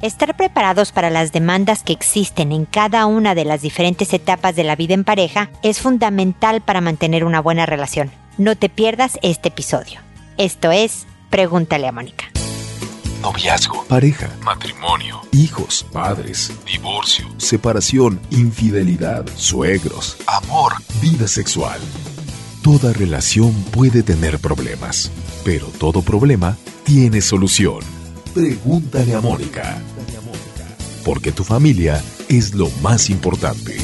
Estar preparados para las demandas que existen en cada una de las diferentes etapas de la vida en pareja es fundamental para mantener una buena relación. No te pierdas este episodio. Esto es Pregúntale a Mónica. Noviazgo, pareja, matrimonio, hijos, padres, divorcio, separación, infidelidad, suegros, amor, vida sexual. Toda relación puede tener problemas, pero todo problema tiene solución. Pregúntale a Mónica. Porque tu familia es lo más importante.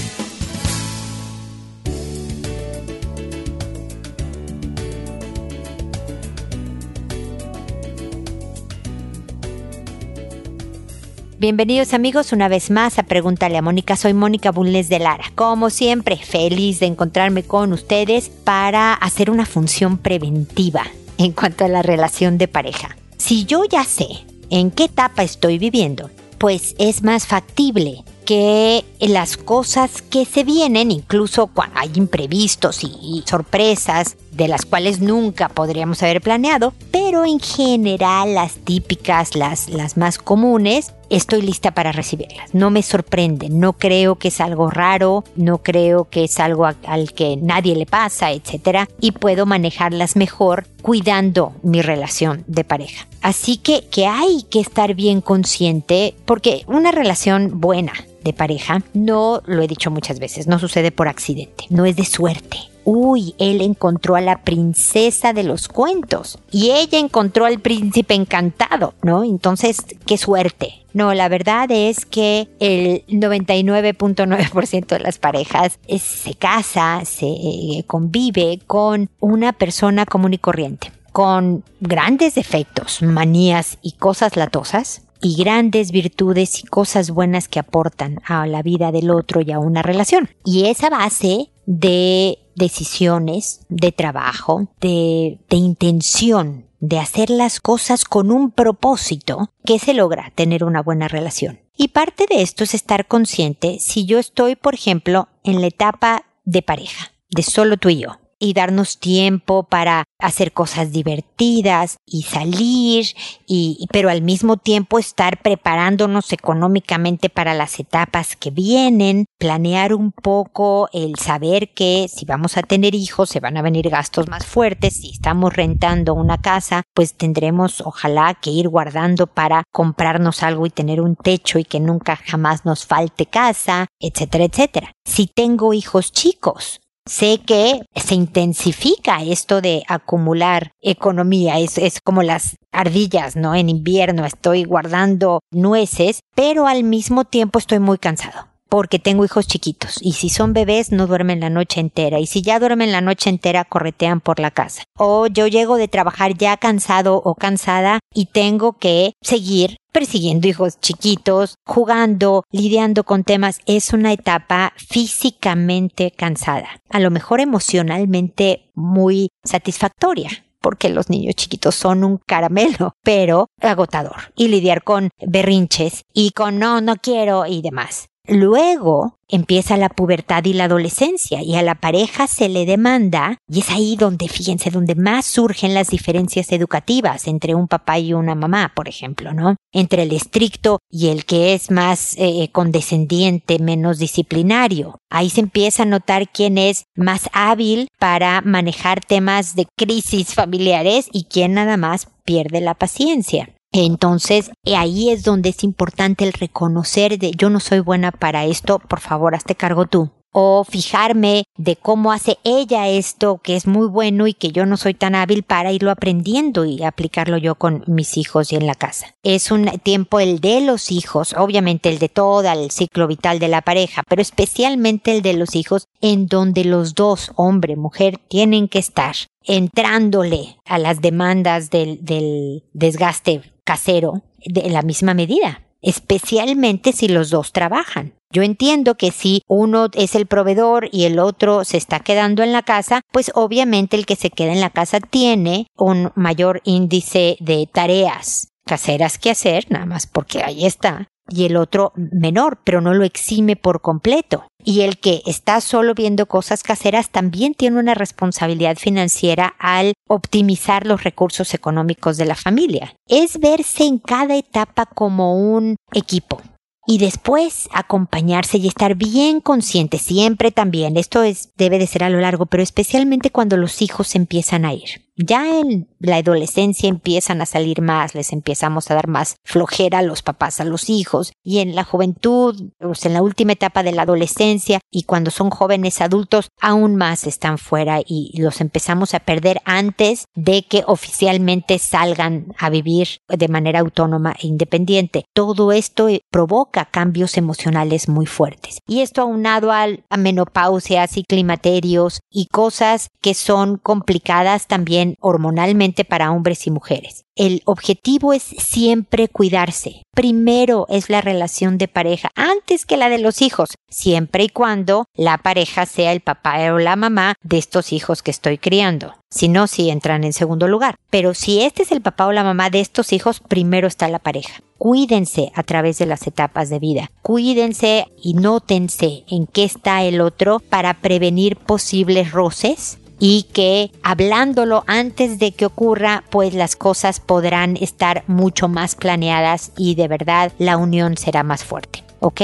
Bienvenidos amigos una vez más a Pregúntale a Mónica. Soy Mónica Bulnes de Lara. Como siempre, feliz de encontrarme con ustedes para hacer una función preventiva en cuanto a la relación de pareja. Si yo ya sé en qué etapa estoy viviendo, pues es más factible que las cosas que se vienen, incluso cuando hay imprevistos y sorpresas de las cuales nunca podríamos haber planeado, pero en general las típicas, las, las más comunes, estoy lista para recibirlas. No me sorprende, no creo que es algo raro, no creo que es algo al que nadie le pasa, etc. Y puedo manejarlas mejor cuidando mi relación de pareja. Así que, que hay que estar bien consciente porque una relación buena de pareja, no lo he dicho muchas veces, no sucede por accidente, no es de suerte. Uy, él encontró a la princesa de los cuentos y ella encontró al príncipe encantado, ¿no? Entonces, qué suerte. No, la verdad es que el 99.9% de las parejas se casa, se eh, convive con una persona común y corriente, con grandes defectos, manías y cosas latosas, y grandes virtudes y cosas buenas que aportan a la vida del otro y a una relación. Y esa base de decisiones, de trabajo, de, de intención, de hacer las cosas con un propósito que se logra tener una buena relación. Y parte de esto es estar consciente si yo estoy, por ejemplo, en la etapa de pareja, de solo tú y yo y darnos tiempo para hacer cosas divertidas y salir y pero al mismo tiempo estar preparándonos económicamente para las etapas que vienen, planear un poco el saber que si vamos a tener hijos se van a venir gastos más fuertes, si estamos rentando una casa, pues tendremos ojalá que ir guardando para comprarnos algo y tener un techo y que nunca jamás nos falte casa, etcétera, etcétera. Si tengo hijos chicos, sé que se intensifica esto de acumular economía, es, es como las ardillas, ¿no? En invierno estoy guardando nueces, pero al mismo tiempo estoy muy cansado porque tengo hijos chiquitos y si son bebés no duermen la noche entera y si ya duermen la noche entera corretean por la casa. O yo llego de trabajar ya cansado o cansada y tengo que seguir persiguiendo hijos chiquitos, jugando, lidiando con temas. Es una etapa físicamente cansada, a lo mejor emocionalmente muy satisfactoria porque los niños chiquitos son un caramelo, pero agotador. Y lidiar con berrinches y con no, no quiero y demás. Luego empieza la pubertad y la adolescencia y a la pareja se le demanda, y es ahí donde, fíjense, donde más surgen las diferencias educativas entre un papá y una mamá, por ejemplo, ¿no? Entre el estricto y el que es más eh, condescendiente, menos disciplinario. Ahí se empieza a notar quién es más hábil para manejar temas de crisis familiares y quién nada más pierde la paciencia. Entonces, ahí es donde es importante el reconocer de yo no soy buena para esto, por favor, hazte cargo tú. O fijarme de cómo hace ella esto que es muy bueno y que yo no soy tan hábil para irlo aprendiendo y aplicarlo yo con mis hijos y en la casa. Es un tiempo el de los hijos, obviamente el de todo el ciclo vital de la pareja, pero especialmente el de los hijos en donde los dos, hombre, mujer, tienen que estar entrándole a las demandas del, del desgaste casero de la misma medida, especialmente si los dos trabajan. Yo entiendo que si uno es el proveedor y el otro se está quedando en la casa, pues obviamente el que se queda en la casa tiene un mayor índice de tareas caseras que hacer, nada más porque ahí está. y el otro menor, pero no lo exime por completo. Y el que está solo viendo cosas caseras también tiene una responsabilidad financiera al optimizar los recursos económicos de la familia. Es verse en cada etapa como un equipo y después acompañarse y estar bien consciente siempre también. Esto es, debe de ser a lo largo, pero especialmente cuando los hijos empiezan a ir. Ya en la adolescencia empiezan a salir más, les empezamos a dar más flojera a los papás, a los hijos, y en la juventud, en la última etapa de la adolescencia, y cuando son jóvenes adultos, aún más están fuera y los empezamos a perder antes de que oficialmente salgan a vivir de manera autónoma e independiente. Todo esto provoca cambios emocionales muy fuertes. Y esto aunado a menopausias y climaterios y cosas que son complicadas también hormonalmente para hombres y mujeres. El objetivo es siempre cuidarse. Primero es la relación de pareja antes que la de los hijos, siempre y cuando la pareja sea el papá o la mamá de estos hijos que estoy criando. Si no, si entran en segundo lugar. Pero si este es el papá o la mamá de estos hijos, primero está la pareja. Cuídense a través de las etapas de vida. Cuídense y nótense en qué está el otro para prevenir posibles roces y que hablándolo antes de que ocurra, pues las cosas podrán estar mucho más planeadas y de verdad la unión será más fuerte. ¿Ok?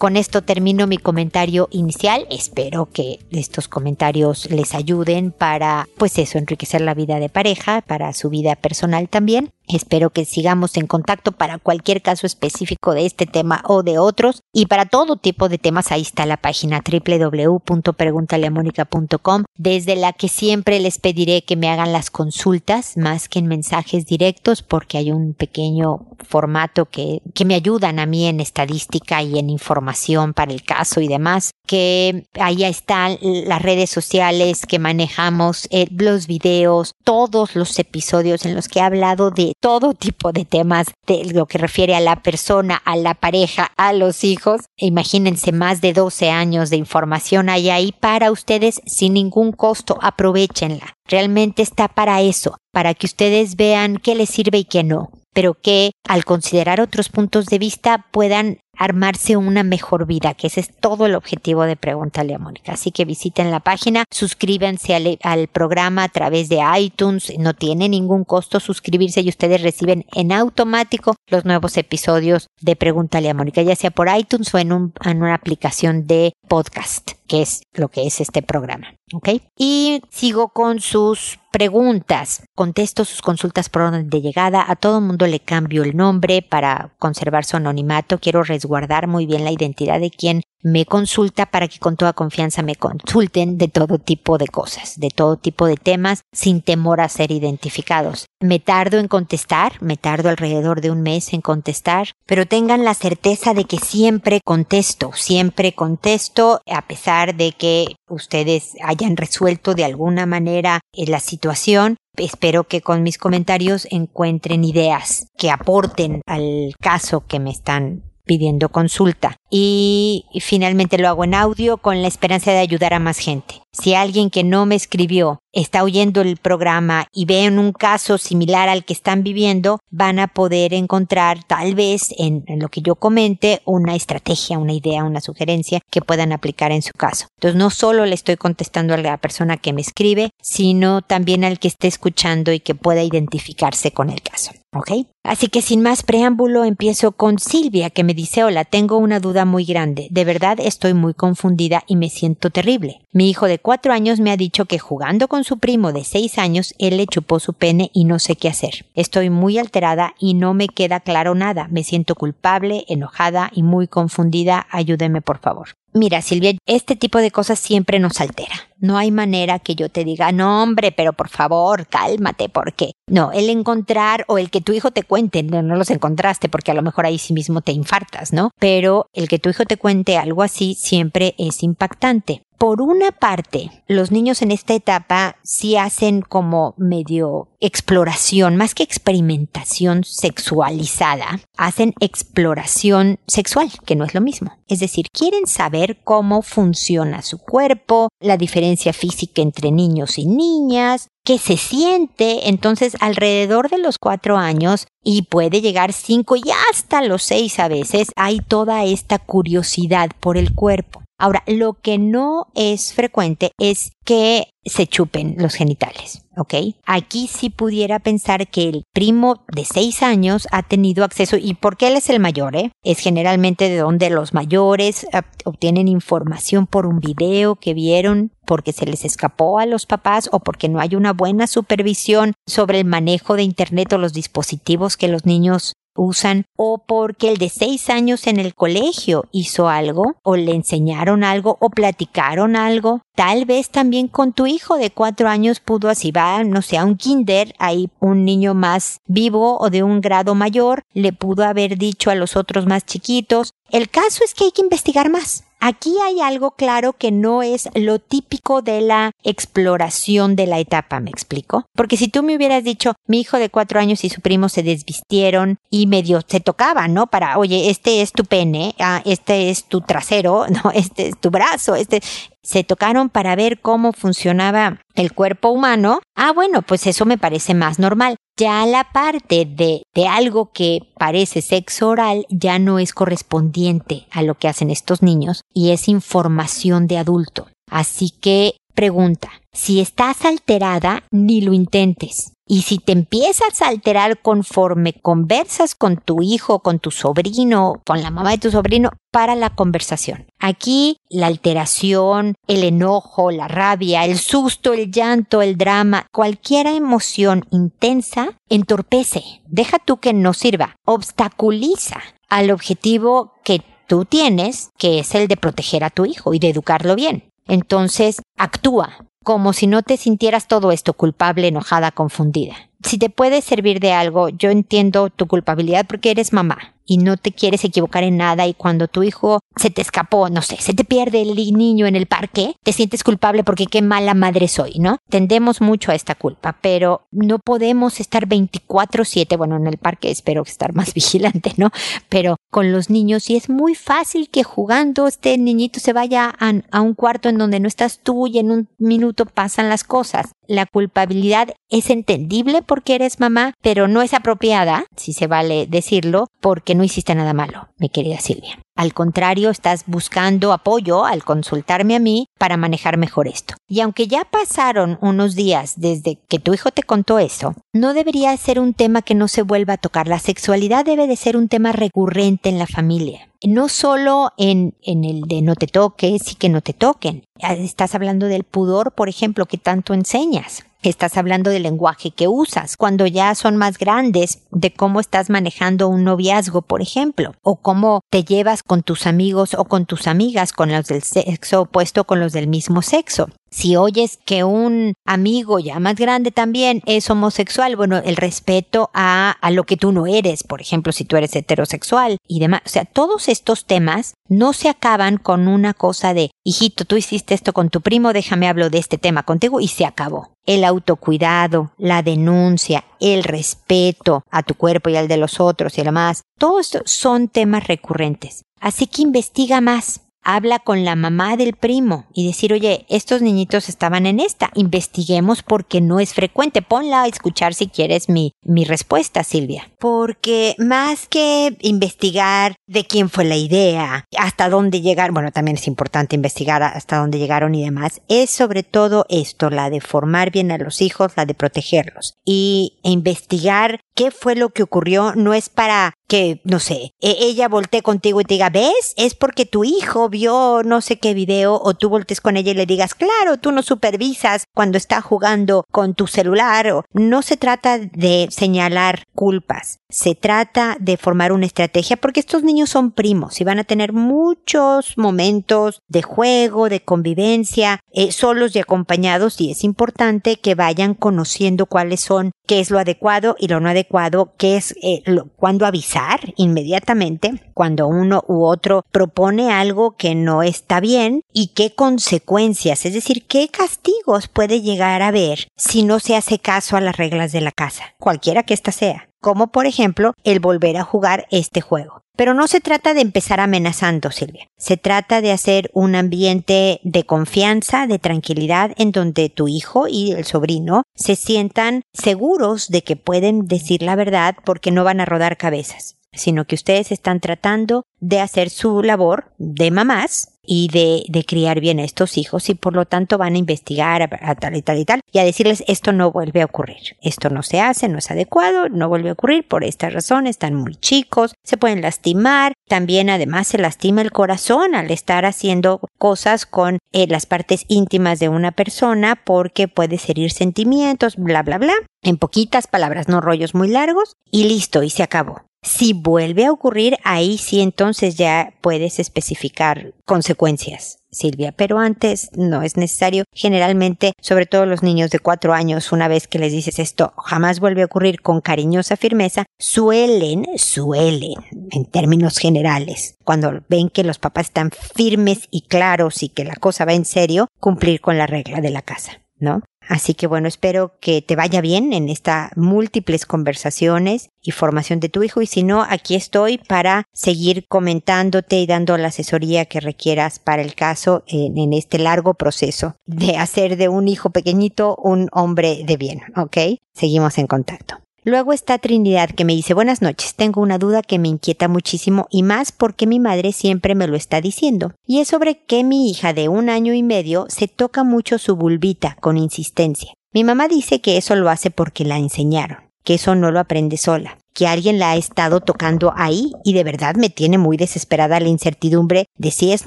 Con esto termino mi comentario inicial. Espero que estos comentarios les ayuden para, pues eso, enriquecer la vida de pareja, para su vida personal también. Espero que sigamos en contacto para cualquier caso específico de este tema o de otros y para todo tipo de temas ahí está la página www.preguntaleamónica.com desde la que siempre les pediré que me hagan las consultas más que en mensajes directos porque hay un pequeño formato que, que me ayudan a mí en estadística y en información para el caso y demás que ahí están las redes sociales que manejamos, eh, los videos, todos los episodios en los que he hablado de todo tipo de temas de lo que refiere a la persona, a la pareja, a los hijos. Imagínense más de 12 años de información hay ahí para ustedes sin ningún costo. Aprovechenla. Realmente está para eso, para que ustedes vean qué les sirve y qué no pero que al considerar otros puntos de vista puedan armarse una mejor vida, que ese es todo el objetivo de Pregúntale a Mónica. Así que visiten la página, suscríbanse al, programa a través de iTunes, no tiene ningún costo suscribirse y ustedes reciben en automático los nuevos episodios de Pregúntale a Mónica, ya sea por iTunes o en, en una aplicación de podcast, que es lo que es este programa. ¿Ok? Y sigo con sus preguntas. Contesto sus consultas por orden de llegada. A todo mundo le cambio el nombre para conservar su anonimato. Quiero resguardar muy bien la identidad de quien me consulta para que con toda confianza me consulten de todo tipo de cosas, de todo tipo de temas, sin temor a ser identificados. Me tardo en contestar, me tardo alrededor de un mes en contestar, pero tengan la certeza de que siempre contesto, siempre contesto, a pesar de que ustedes hayan resuelto de alguna manera eh, la situación, Espero que con mis comentarios encuentren ideas que aporten al caso que me están pidiendo consulta. Y finalmente lo hago en audio con la esperanza de ayudar a más gente. Si alguien que no me escribió está oyendo el programa y ve en un caso similar al que están viviendo, van a poder encontrar tal vez en, lo que yo comente una estrategia, una idea, una sugerencia que puedan aplicar en su caso. Entonces no solo le estoy contestando a la persona que me escribe, sino también al que esté escuchando y que pueda identificarse con el caso. ¿Ok? Así que sin más preámbulo empiezo con Silvia que me dice hola, tengo una duda muy grande. De verdad estoy muy confundida y me siento terrible. Mi hijo de cuatro años me ha dicho que jugando con su primo de seis años él le chupó su pene y no sé qué hacer. Estoy muy alterada y no me queda claro nada. Me siento culpable, enojada y muy confundida. Ayúdeme por favor. Mira, Silvia, este tipo de cosas siempre nos altera. No hay manera que yo te diga, no hombre, pero por favor, cálmate, ¿por qué? No, el encontrar o el que tu hijo te cuente, no, no los encontraste porque a lo mejor ahí sí mismo te infartas, ¿no? Pero el que tu hijo te cuente algo así siempre es impactante. Por una parte, los niños en esta etapa sí hacen como medio exploración, más que experimentación sexualizada, hacen exploración sexual, que no es lo mismo. Es decir, quieren saber cómo funciona su cuerpo, la diferencia física entre niños y niñas, que se siente entonces alrededor de los cuatro años y puede llegar cinco y hasta los seis a veces, hay toda esta curiosidad por el cuerpo. Ahora, lo que no es frecuente es que se chupen los genitales, ¿ok? Aquí sí pudiera pensar que el primo de seis años ha tenido acceso, y porque él es el mayor, ¿eh? Es generalmente de donde los mayores obtienen información por un video que vieron porque se les escapó a los papás o porque no hay una buena supervisión sobre el manejo de Internet o los dispositivos que los niños usan o porque el de seis años en el colegio hizo algo o le enseñaron algo o platicaron algo. Tal vez también con tu hijo de cuatro años pudo así va, no sé, a un kinder, hay un niño más vivo o de un grado mayor, le pudo haber dicho a los otros más chiquitos. El caso es que hay que investigar más. Aquí hay algo claro que no es lo típico de la exploración de la etapa, ¿me explico? Porque si tú me hubieras dicho, mi hijo de cuatro años y su primo se desvistieron y medio se tocaban, ¿no? Para, oye, este es tu pene, ah, este es tu trasero, no, este es tu brazo, este, se tocaron para ver cómo funcionaba el cuerpo humano, ah, bueno, pues eso me parece más normal. Ya la parte de, de algo que parece sexo oral ya no es correspondiente a lo que hacen estos niños y es información de adulto. Así que pregunta, si estás alterada, ni lo intentes. Y si te empiezas a alterar conforme conversas con tu hijo, con tu sobrino, con la mamá de tu sobrino, para la conversación. Aquí la alteración, el enojo, la rabia, el susto, el llanto, el drama, cualquier emoción intensa entorpece. Deja tú que no sirva, obstaculiza al objetivo que tú tienes, que es el de proteger a tu hijo y de educarlo bien. Entonces, actúa, como si no te sintieras todo esto culpable, enojada, confundida. Si te puede servir de algo, yo entiendo tu culpabilidad porque eres mamá y no te quieres equivocar en nada y cuando tu hijo se te escapó, no sé, se te pierde el niño en el parque, te sientes culpable porque qué mala madre soy, ¿no? Tendemos mucho a esta culpa, pero no podemos estar 24/7, bueno, en el parque espero estar más vigilante, ¿no? Pero con los niños y es muy fácil que jugando este niñito se vaya a, a un cuarto en donde no estás tú y en un minuto pasan las cosas. La culpabilidad es entendible porque eres mamá, pero no es apropiada, si se vale decirlo, porque no hiciste nada malo, mi querida Silvia. Al contrario, estás buscando apoyo al consultarme a mí para manejar mejor esto. Y aunque ya pasaron unos días desde que tu hijo te contó eso, no debería ser un tema que no se vuelva a tocar. La sexualidad debe de ser un tema recurrente en la familia. No solo en, en el de no te toques y que no te toquen. Estás hablando del pudor, por ejemplo, que tanto enseñas estás hablando del lenguaje que usas, cuando ya son más grandes, de cómo estás manejando un noviazgo, por ejemplo, o cómo te llevas con tus amigos o con tus amigas, con los del sexo opuesto, con los del mismo sexo. Si oyes que un amigo ya más grande también es homosexual, bueno, el respeto a, a lo que tú no eres, por ejemplo, si tú eres heterosexual y demás. O sea, todos estos temas no se acaban con una cosa de, hijito, tú hiciste esto con tu primo, déjame hablo de este tema contigo y se acabó. El autocuidado, la denuncia, el respeto a tu cuerpo y al de los otros y demás, todo esto son temas recurrentes. Así que investiga más habla con la mamá del primo y decir, oye, estos niñitos estaban en esta, investiguemos porque no es frecuente. Ponla a escuchar si quieres mi, mi respuesta, Silvia. Porque más que investigar de quién fue la idea, hasta dónde llegaron, bueno, también es importante investigar hasta dónde llegaron y demás, es sobre todo esto, la de formar bien a los hijos, la de protegerlos y investigar qué fue lo que ocurrió no es para que, no sé, e-, ella voltee contigo y te diga, ¿ves? Es porque tu hijo vio no sé qué video o tú voltees con ella y le digas, claro, tú no supervisas cuando está jugando con tu celular. O... No se trata de señalar culpas, se trata de formar una estrategia porque estos niños son primos y van a tener muchos momentos de juego, de convivencia, eh, solos y acompañados y es importante que vayan conociendo cuáles son, qué es lo adecuado y lo no adecuado, qué es eh, cuándo avisar inmediatamente cuando uno u otro propone algo que no está bien y qué consecuencias, es decir, qué castigos puede llegar a haber si no se hace caso a las reglas de la casa, cualquiera que ésta sea. Como por ejemplo el volver a jugar este juego. Pero no se trata de empezar amenazando, Silvia. Se trata de hacer un ambiente de confianza, de tranquilidad, en donde tu hijo y el sobrino se sientan seguros de que pueden decir la verdad porque no van a rodar cabezas sino que ustedes están tratando de hacer su labor de mamás y de, de, criar bien a estos hijos y por lo tanto van a investigar a, tal y tal y tal y a decirles esto no vuelve a ocurrir, esto no se hace, no es adecuado, no vuelve a ocurrir por esta razón, están muy chicos, se pueden lastimar, también además se lastima el corazón al estar haciendo cosas con eh, las partes íntimas de una persona porque puede herir sentimientos, bla bla bla, en poquitas palabras, no rollos muy largos y listo y se acabó. Si vuelve a ocurrir, ahí sí entonces ya puedes especificar consecuencias, Silvia. Pero antes no es necesario. Generalmente, sobre todo los niños de cuatro años, una vez que les dices esto jamás vuelve a ocurrir con cariñosa firmeza, suelen, suelen, en términos generales, cuando ven que los papás están firmes y claros y que la cosa va en serio, cumplir con la regla de la casa, ¿no? Así que bueno, espero que te vaya bien en estas múltiples conversaciones y formación de tu hijo y si no, aquí estoy para seguir comentándote y dando la asesoría que requieras para el caso en, este largo proceso de hacer de un hijo pequeñito un hombre de bien, ¿ok? Seguimos en contacto. Luego está Trinidad que me dice buenas noches, tengo una duda que me inquieta muchísimo y más porque mi madre siempre me lo está diciendo. Y es sobre que mi hija de un año y medio se toca mucho su bulbita con insistencia. Mi mamá dice que eso lo hace porque la enseñaron, que eso no lo aprende sola, que alguien la ha estado tocando ahí y de verdad me tiene muy desesperada la incertidumbre de si es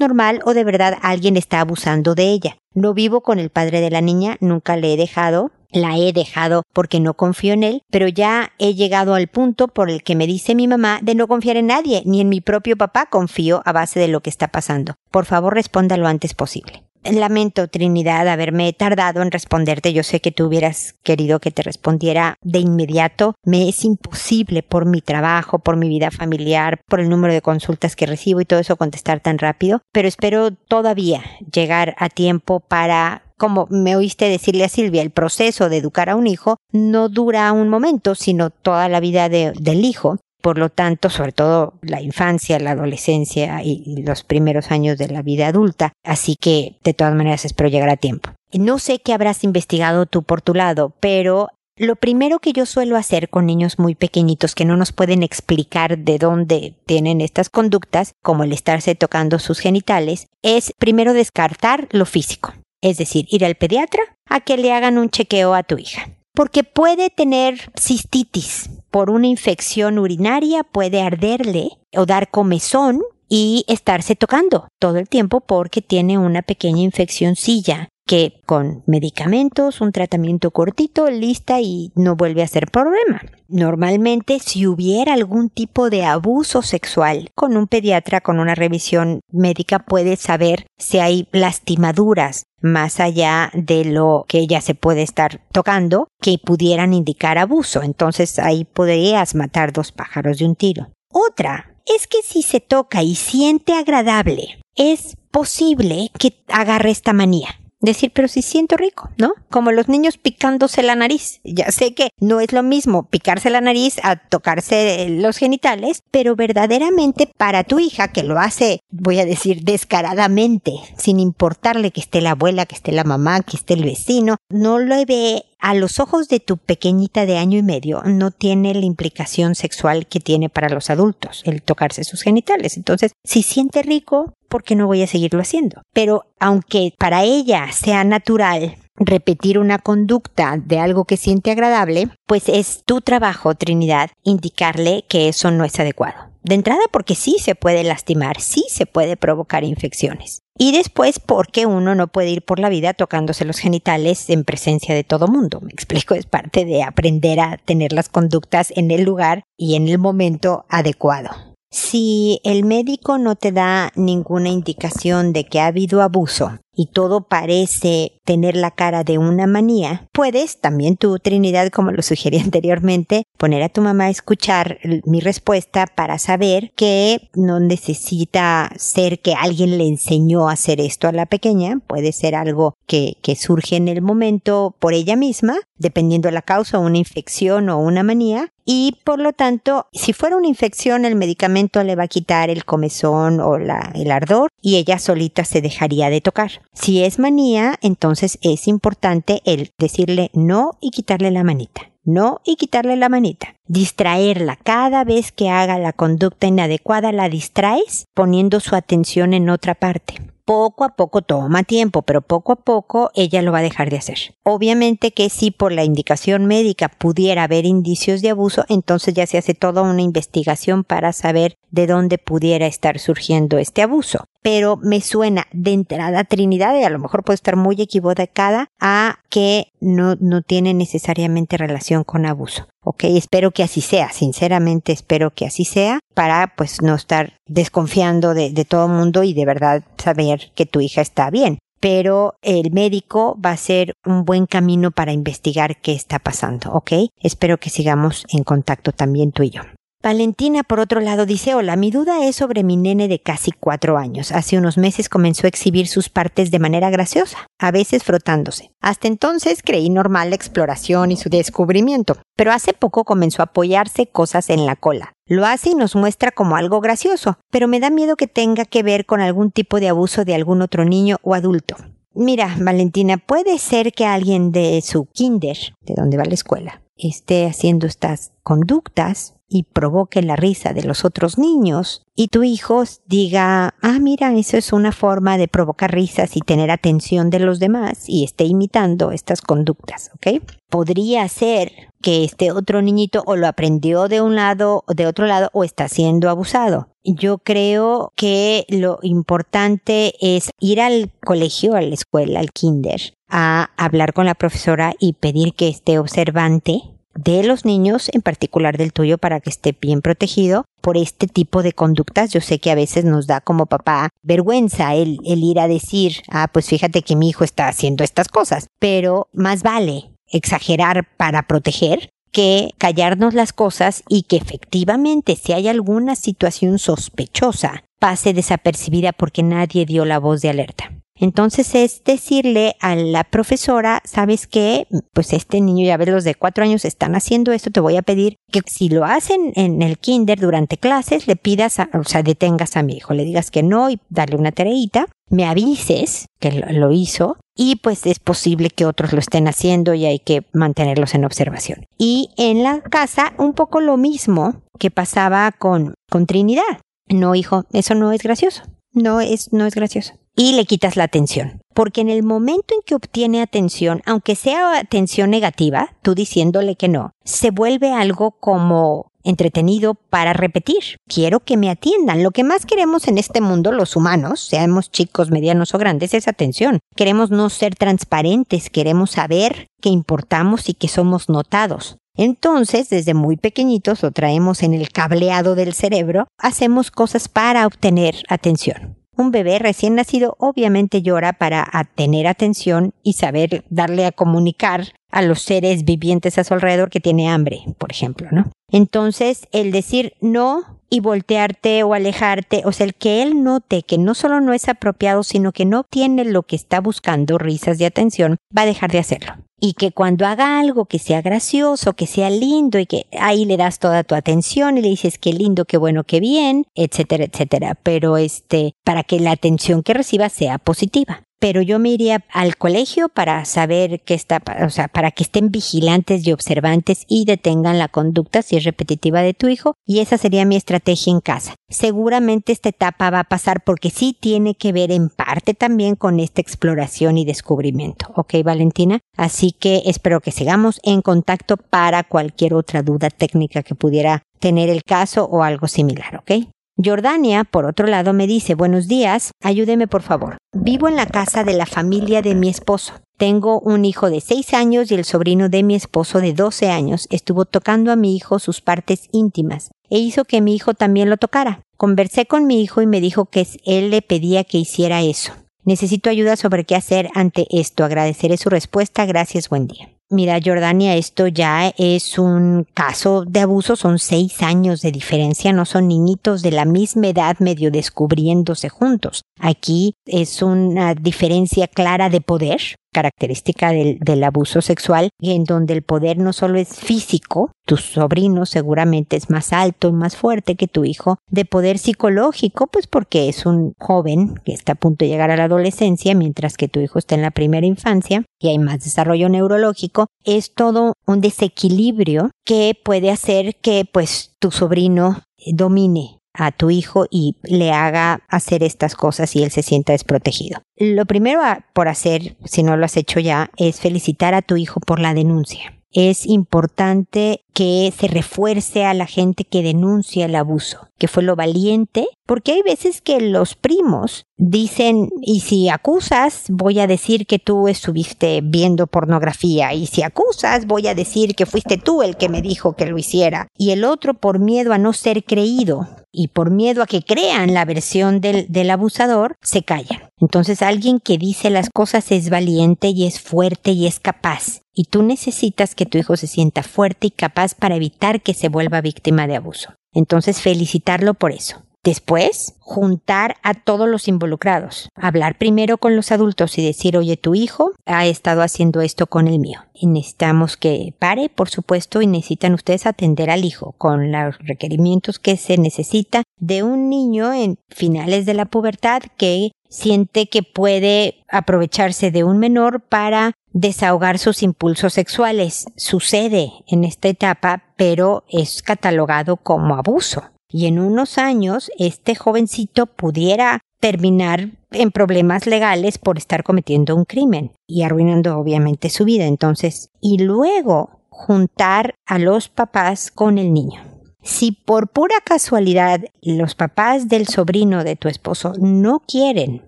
normal o de verdad alguien está abusando de ella. No vivo con el padre de la niña, nunca le he dejado, la he dejado porque no confío en él, pero ya he llegado al punto por el que me dice mi mamá de no confiar en nadie, ni en mi propio papá confío a base de lo que está pasando. Por favor, responda lo antes posible. Lamento, Trinidad, haberme tardado en responderte. Yo sé que tú hubieras querido que te respondiera de inmediato. Me es imposible por mi trabajo, por mi vida familiar, por el número de consultas que recibo y todo eso contestar tan rápido, pero espero todavía llegar a tiempo para como me oíste decirle a Silvia, el proceso de educar a un hijo no dura un momento, sino toda la vida del hijo. Por lo tanto, sobre todo la infancia, la adolescencia y los primeros años de la vida adulta. Así que, de todas maneras, espero llegar a tiempo. No sé qué habrás investigado tú por tu lado, pero lo primero que yo suelo hacer con niños muy pequeñitos que no nos pueden explicar de dónde tienen estas conductas, como el estarse tocando sus genitales, es primero descartar lo físico es decir, ir al pediatra a que le hagan un chequeo a tu hija. Porque puede tener cistitis por una infección urinaria, puede arderle o dar comezón y estarse tocando todo el tiempo porque tiene una pequeña infeccióncilla que con medicamentos, un tratamiento cortito, lista y no vuelve a ser problema. Normalmente, si hubiera algún tipo de abuso sexual, con un pediatra, con una revisión médica, puede saber si hay lastimaduras más allá de lo que ella se puede estar tocando que pudieran indicar abuso. Entonces ahí podrías matar dos pájaros de un tiro. Otra es que si se toca y siente agradable, es posible que agarre esta manía decir, pero si siento rico, ¿no? Como los niños picándose la nariz. Ya sé que no es lo mismo picarse la nariz a tocarse los genitales, pero verdaderamente para tu hija que lo hace, voy a decir, descaradamente, sin importarle que esté la abuela, que esté la mamá, que esté el vecino, no lo ve a los ojos de tu pequeñita de año y medio no tiene la implicación sexual que tiene para los adultos, el tocarse sus genitales. Entonces, si siente rico, ¿por qué no voy a seguirlo haciendo? Pero aunque para ella sea natural repetir una conducta de algo que siente agradable, pues es tu trabajo, Trinidad, indicarle que eso no es adecuado. De entrada porque sí se puede lastimar, sí se puede provocar infecciones. Y después porque uno no puede ir por la vida tocándose los genitales en presencia de todo mundo. Me explico, es parte de aprender a tener las conductas en el lugar y en el momento adecuado. Si el médico no te da ninguna indicación de que ha habido abuso y todo parece tener la cara de una manía, puedes también tu Trinidad, como lo sugerí anteriormente, poner a tu mamá a escuchar mi respuesta para saber que no necesita ser que alguien le enseñó a hacer esto a la pequeña, puede ser algo que, que surge en el momento por ella misma, dependiendo de la causa, una infección o una manía, y por lo tanto, si fuera una infección, el medicamento le va a quitar el comezón o el ardor y ella solita se dejaría de tocar. Si es manía, entonces es importante el decirle no y quitarle la manita. No y quitarle la manita. Distraerla. Cada vez que haga la conducta inadecuada, la distraes poniendo su atención en otra parte poco a poco toma tiempo, pero poco a poco ella lo va a dejar de hacer. Obviamente que si por la indicación médica pudiera haber indicios de abuso, entonces ya se hace toda una investigación para saber de dónde pudiera estar surgiendo este abuso. Pero me suena de entrada Trinidad, y a lo mejor puede estar muy equivocada, a que no, no tiene necesariamente relación con abuso. Ok, espero que así sea, sinceramente espero que así sea, para pues no estar desconfiando de, de todo el mundo y de verdad saber que tu hija está bien pero el médico va a ser un buen camino para investigar qué está pasando, ¿ok? Espero que sigamos en contacto también tú y yo. Valentina, por otro lado, dice, hola, mi duda es sobre mi nene de casi cuatro años. Hace unos meses comenzó a exhibir sus partes de manera graciosa, a veces frotándose. Hasta entonces creí normal la exploración y su descubrimiento, pero hace poco comenzó a apoyarse cosas en la cola. Lo hace y nos muestra como algo gracioso, pero me da miedo que tenga que ver con algún tipo de abuso de algún otro niño o adulto. Mira, Valentina, puede ser que alguien de su kinder, de donde va la escuela, esté haciendo estas conductas y provoque la risa de los otros niños y tu hijo diga, ah, mira, eso es una forma de provocar risas y tener atención de los demás y esté imitando estas conductas, ¿ok? Podría ser que este otro niñito o lo aprendió de un lado o de otro lado o está siendo abusado. Yo creo que lo importante es ir al colegio, a la escuela, al kinder, a hablar con la profesora y pedir que esté observante de los niños, en particular del tuyo, para que esté bien protegido por este tipo de conductas. Yo sé que a veces nos da como papá vergüenza el, el ir a decir, ah, pues fíjate que mi hijo está haciendo estas cosas, pero más vale exagerar para proteger que callarnos las cosas y que efectivamente si hay alguna situación sospechosa pase desapercibida porque nadie dio la voz de alerta. Entonces es decirle a la profesora, ¿sabes qué? Pues este niño, ya ves, los de cuatro años están haciendo esto, te voy a pedir que si lo hacen en el kinder durante clases, le pidas, o sea, detengas a mi hijo, le digas que no y darle una tareita, me avises que lo hizo y pues es posible que otros lo estén haciendo y hay que mantenerlos en observación. Y en la casa un poco lo mismo que pasaba con, con Trinidad. No, hijo, eso no es gracioso. No es, no es gracioso y le quitas la atención. Porque en el momento en que obtiene atención, aunque sea atención negativa, tú diciéndole que no, se vuelve algo como entretenido para repetir. Quiero que me atiendan. Lo que más queremos en este mundo, los humanos, seamos chicos, medianos o grandes, es atención. Queremos no ser transparentes, queremos saber que importamos y que somos notados. Entonces, desde muy pequeñitos lo traemos en el cableado del cerebro, hacemos cosas para obtener atención. Un bebé recién nacido obviamente llora para tener atención y saber darle a comunicar a los seres vivientes a su alrededor que tiene hambre, por ejemplo, ¿no? Entonces, el decir no y voltearte o alejarte, o sea, el que él note que no solo no es apropiado, sino que no obtiene lo que está buscando, risas de atención, va a dejar de hacerlo y que cuando haga algo que sea gracioso, que sea lindo y que ahí le das toda tu atención y le dices qué lindo, qué bueno, qué bien, etcétera, etcétera. Pero este, para que la atención que reciba sea positiva pero yo me iría al colegio para saber qué está, o sea, para que estén vigilantes y observantes y detengan la conducta si es repetitiva de tu hijo y esa sería mi estrategia en casa. Seguramente esta etapa va a pasar porque sí tiene que ver en parte también con esta exploración y descubrimiento. ¿Ok, Valentina? Así que espero que sigamos en contacto para cualquier otra duda técnica que pudiera tener el caso o algo similar, ¿ok? Jordania, por otro lado, me dice, buenos días, ayúdeme por favor. Vivo en la casa de la familia de mi esposo. Tengo un hijo de 6 años y el sobrino de mi esposo de 12 años estuvo tocando a mi hijo sus partes íntimas e hizo que mi hijo también lo tocara. Conversé con mi hijo y me dijo que él le pedía que hiciera eso. Necesito ayuda sobre qué hacer ante esto. Agradeceré su respuesta. Gracias. Buen día. Mira, Jordania, esto ya es un caso de abuso, son seis años de diferencia, no son niñitos de la misma edad medio descubriéndose juntos. Aquí es una diferencia clara de poder, característica del, del, abuso sexual, en donde el poder no solo es físico, tu sobrino seguramente es más alto y más fuerte que tu hijo, de poder psicológico, pues porque es un joven que está a punto de llegar a la adolescencia, mientras que tu hijo está en la primera infancia y hay más desarrollo neurológico, es todo un desequilibrio que puede hacer que pues tu sobrino domine a tu hijo y le haga hacer estas cosas y él se sienta desprotegido. Lo primero por hacer, si no lo has hecho ya, es felicitar a tu hijo por la denuncia es importante que se refuerce a la gente que denuncia el abuso, que fue lo valiente, porque hay veces que los primos dicen, y si acusas, voy a decir que tú estuviste viendo pornografía, y si acusas, voy a decir que fuiste tú el que me dijo que lo hiciera, y el otro por miedo a no ser creído y por miedo a que crean la versión del, del abusador, se callan. Entonces alguien que dice las cosas es valiente y es fuerte y es capaz. Y tú necesitas que tu hijo se sienta fuerte y capaz para evitar que se vuelva víctima de abuso. Entonces felicitarlo por eso. Después, juntar a todos los involucrados. Hablar primero con los adultos y decir, oye, tu hijo ha estado haciendo esto con el mío. Y necesitamos que pare, por supuesto, y necesitan ustedes atender al hijo con los requerimientos que se necesita de un niño en finales de la pubertad que siente que puede aprovecharse de un menor para desahogar sus impulsos sexuales. Sucede en esta etapa, pero es catalogado como abuso. Y en unos años este jovencito pudiera terminar en problemas legales por estar cometiendo un crimen y arruinando obviamente su vida. Entonces, y luego juntar a los papás con el niño. Si por pura casualidad los papás del sobrino de tu esposo no quieren,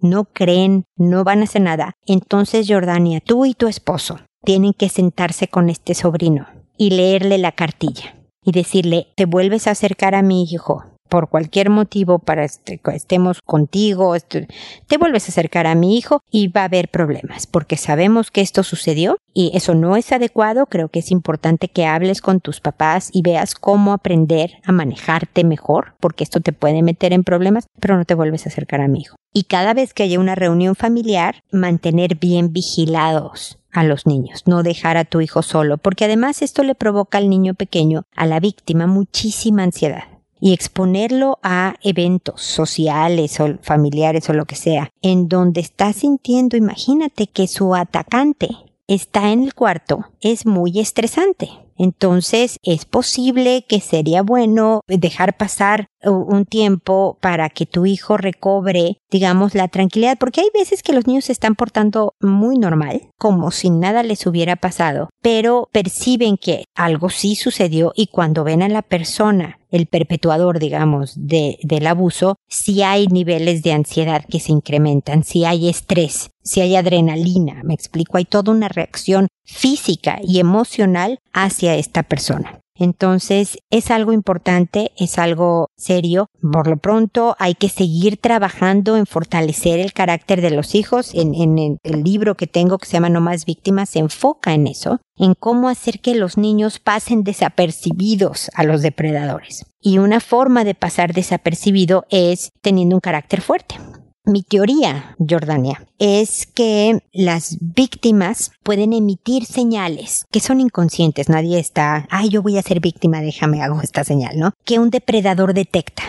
no creen, no van a hacer nada, entonces Jordania, tú y tu esposo tienen que sentarse con este sobrino y leerle la cartilla y decirle, te vuelves a acercar a mi hijo, por cualquier motivo para que estemos contigo, te vuelves a acercar a mi hijo y va a haber problemas, porque sabemos que esto sucedió y eso no es adecuado. Creo que es importante que hables con tus papás y veas cómo aprender a manejarte mejor, porque esto te puede meter en problemas, pero no te vuelves a acercar a mi hijo. Y cada vez que haya una reunión familiar, mantener bien vigilados a los niños, no dejar a tu hijo solo, porque además esto le provoca al niño pequeño, a la víctima, muchísima ansiedad y exponerlo a eventos sociales o familiares o lo que sea, en donde está sintiendo, imagínate que su atacante está en el cuarto, es muy estresante. Entonces es posible que sería bueno dejar pasar un tiempo para que tu hijo recobre, digamos, la tranquilidad, porque hay veces que los niños se están portando muy normal, como si nada les hubiera pasado, pero perciben que algo sí sucedió y cuando ven a la persona el perpetuador, digamos, de, del abuso, si hay niveles de ansiedad que se incrementan, si hay estrés, si hay adrenalina, me explico, hay toda una reacción física y emocional hacia esta persona. Entonces es algo importante, es algo serio. Por lo pronto hay que seguir trabajando en fortalecer el carácter de los hijos. En, el libro que tengo que se llama No más víctimas se enfoca en eso, en cómo hacer que los niños pasen desapercibidos a los depredadores. Y una forma de pasar desapercibido es teniendo un carácter fuerte. Mi teoría, Jordania, es que las víctimas pueden emitir señales que son inconscientes. Nadie está, ay, yo voy a ser víctima, déjame hago esta señal, ¿no? Que un depredador detecta.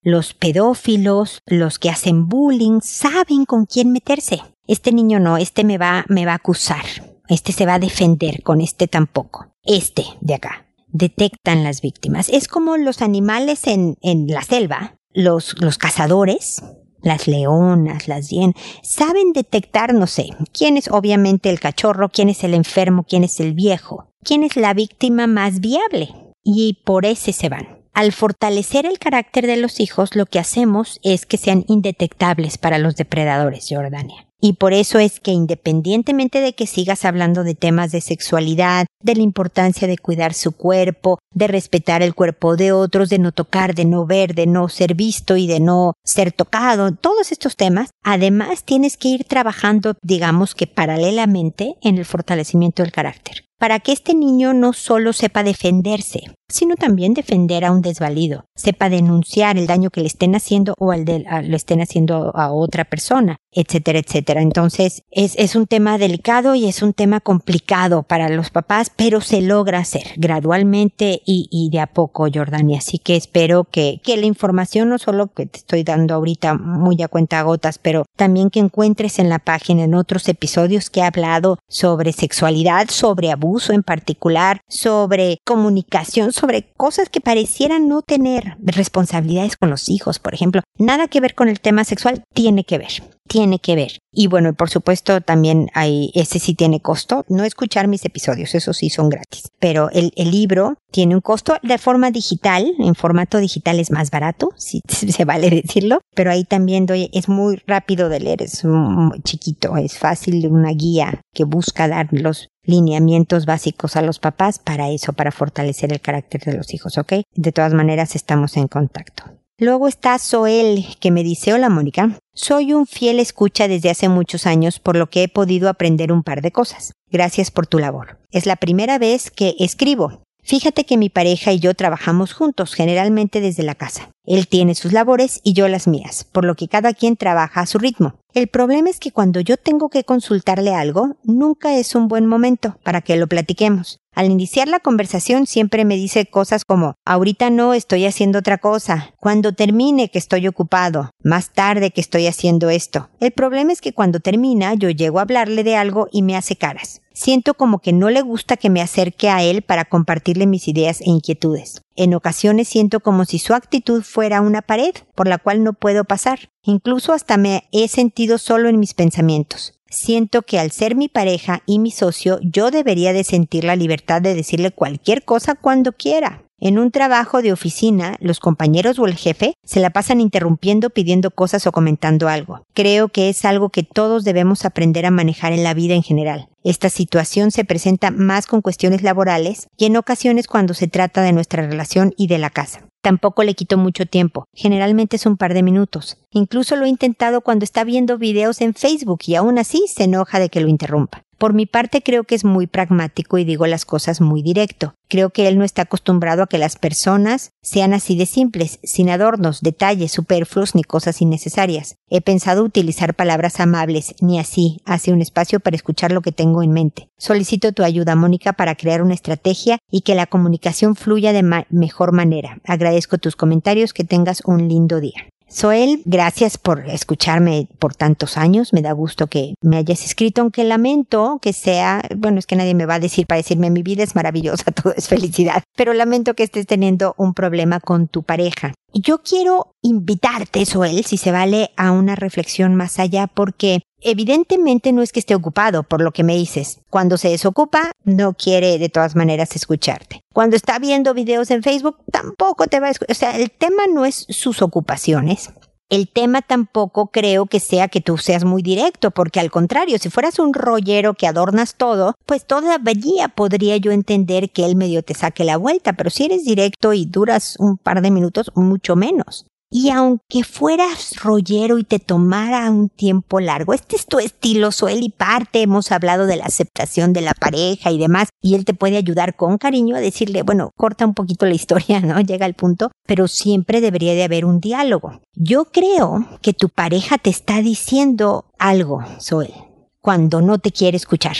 Los pedófilos, los que hacen bullying, saben con quién meterse. Este niño no, este me va, me va a acusar. Este se va a defender, con este tampoco. Este de acá. Detectan las víctimas. Es como los animales en, en la selva. Los, los cazadores las leonas, las hienas, saben detectar, no sé, quién es obviamente el cachorro, quién es el enfermo, quién es el viejo, quién es la víctima más viable. Y por ese se van. Al fortalecer el carácter de los hijos, lo que hacemos es que sean indetectables para los depredadores, Jordania. Y por eso es que independientemente de que sigas hablando de temas de sexualidad, de la importancia de cuidar su cuerpo, de respetar el cuerpo de otros, de no tocar, de no ver, de no ser visto y de no ser tocado, todos estos temas, además tienes que ir trabajando, digamos que paralelamente, en el fortalecimiento del carácter. Para que este niño no solo sepa defenderse, sino también defender a un desvalido. Sepa denunciar el daño que le estén haciendo o al de, lo estén haciendo a otra persona, etcétera, etcétera. Entonces, es, un tema delicado y es un tema complicado para los papás, pero se logra hacer gradualmente y, y de a poco, Jordania. Así que espero que, que la información, no solo que te estoy dando ahorita muy a cuenta gotas, pero también que encuentres en la página en otros episodios que he hablado sobre sexualidad, sobre abuso en particular, sobre comunicación, sobre cosas que parecieran no tener responsabilidades con los hijos, por ejemplo. Nada que ver con el tema sexual tiene que ver tiene que ver. Y bueno, por supuesto también hay, ese sí tiene costo. No escuchar mis episodios, eso sí son gratis. Pero el, el libro tiene un costo de forma digital, en formato digital es más barato, si se vale decirlo. Pero ahí también doy, es muy rápido de leer, es muy chiquito, es fácil, una guía que busca dar los lineamientos básicos a los papás para eso, para fortalecer el carácter de los hijos, ¿ok? De todas maneras, estamos en contacto. Luego está Soel, que me dice, hola Mónica, soy un fiel escucha desde hace muchos años, por lo que he podido aprender un par de cosas. Gracias por tu labor. Es la primera vez que escribo. Fíjate que mi pareja y yo trabajamos juntos, generalmente desde la casa. Él tiene sus labores y yo las mías, por lo que cada quien trabaja a su ritmo. El problema es que cuando yo tengo que consultarle algo, nunca es un buen momento para que lo platiquemos. Al iniciar la conversación siempre me dice cosas como ahorita no estoy haciendo otra cosa, cuando termine que estoy ocupado, más tarde que estoy haciendo esto. El problema es que cuando termina yo llego a hablarle de algo y me hace caras. Siento como que no le gusta que me acerque a él para compartirle mis ideas e inquietudes. En ocasiones siento como si su actitud fuera una pared por la cual no puedo pasar. Incluso hasta me he sentido solo en mis pensamientos. Siento que al ser mi pareja y mi socio, yo debería de sentir la libertad de decirle cualquier cosa cuando quiera. En un trabajo de oficina, los compañeros o el jefe se la pasan interrumpiendo, pidiendo cosas o comentando algo. Creo que es algo que todos debemos aprender a manejar en la vida en general. Esta situación se presenta más con cuestiones laborales y en ocasiones cuando se trata de nuestra relación y de la casa. Tampoco le quito mucho tiempo, generalmente es un par de minutos. Incluso lo he intentado cuando está viendo videos en Facebook y aún así se enoja de que lo interrumpa. Por mi parte creo que es muy pragmático y digo las cosas muy directo. Creo que él no está acostumbrado a que las personas sean así de simples, sin adornos, detalles superfluos ni cosas innecesarias. He pensado utilizar palabras amables, ni así, hace un espacio para escuchar lo que tengo en mente. Solicito tu ayuda, Mónica, para crear una estrategia y que la comunicación fluya de mejor manera. Agradezco tus comentarios, que tengas un lindo día. Soel, gracias por escucharme por tantos años. Me da gusto que me hayas escrito, aunque lamento que sea, bueno, es que nadie me va a decir para decirme mi vida es maravillosa, todo es felicidad, pero lamento que estés teniendo un problema con tu pareja. Yo quiero invitarte, Soel, si se vale, a una reflexión más allá, porque Evidentemente no es que esté ocupado por lo que me dices. Cuando se desocupa, no quiere de todas maneras escucharte. Cuando está viendo videos en Facebook, tampoco te va a escuchar. O sea, el tema no es sus ocupaciones. El tema tampoco creo que sea que tú seas muy directo, porque al contrario, si fueras un rollero que adornas todo, pues todavía podría yo entender que él medio te saque la vuelta, pero si eres directo y duras un par de minutos, mucho menos. Y aunque fueras rollero y te tomara un tiempo largo, este es tu estilo, Suel, y parte, hemos hablado de la aceptación de la pareja y demás, y él te puede ayudar con cariño a decirle, bueno, corta un poquito la historia, ¿no? Llega al punto, pero siempre debería de haber un diálogo. Yo creo que tu pareja te está diciendo algo, Suel, cuando no te quiere escuchar.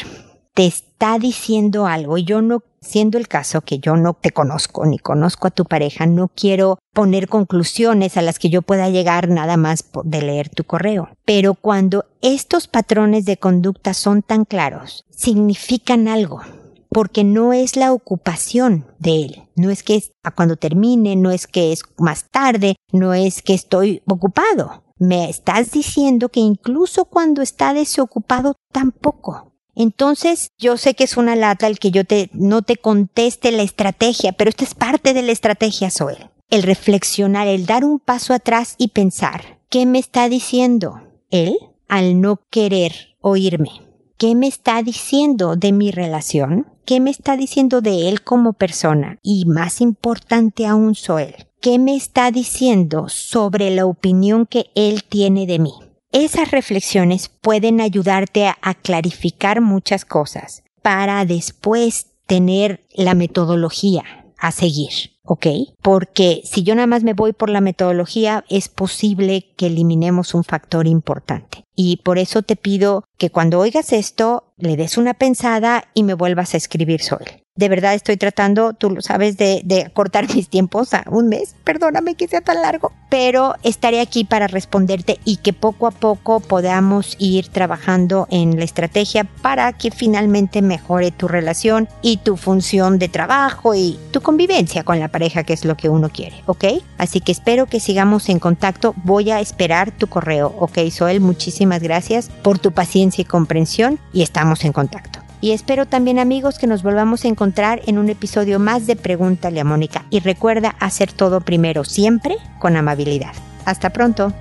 Te está diciendo algo y yo no Siendo el caso que yo no te conozco ni conozco a tu pareja, no quiero poner conclusiones a las que yo pueda llegar nada más de leer tu correo. Pero cuando estos patrones de conducta son tan claros, significan algo porque no es la ocupación de él. No es que es a cuando termine, no es que es más tarde, no es que estoy ocupado. Me estás diciendo que incluso cuando está desocupado tampoco. Entonces, yo sé que es una lata el que yo te, no te conteste la estrategia, pero esta es parte de la estrategia, Zoe. El reflexionar, el dar un paso atrás y pensar, ¿qué me está diciendo él al no querer oírme? ¿Qué me está diciendo de mi relación? ¿Qué me está diciendo de él como persona? Y más importante aún, Zoel, ¿qué me está diciendo sobre la opinión que él tiene de mí? Esas reflexiones pueden ayudarte a, clarificar muchas cosas para después tener la metodología a seguir. ¿Ok? Porque si yo nada más me voy por la metodología, es posible que eliminemos un factor importante. Y por eso te pido que cuando oigas esto, le des una pensada y me vuelvas a escribir sobre de verdad estoy tratando, tú lo sabes, de, de, cortar mis tiempos a un mes. Perdóname que sea tan largo, pero estaré aquí para responderte y que poco a poco podamos ir trabajando en la estrategia para que finalmente mejore tu relación y tu función de trabajo y tu convivencia con la pareja, que es lo que uno quiere, ¿ok? Así que espero que sigamos en contacto. Voy a esperar tu correo, ¿ok, Soel? Muchísimas gracias por tu paciencia y comprensión y estamos en contacto. Y espero también amigos que nos volvamos a encontrar en un episodio más de Pregúntale a Mónica. Y recuerda hacer todo primero, siempre con amabilidad. Hasta pronto.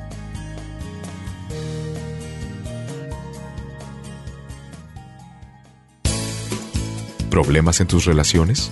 ¿Problemas en tus relaciones?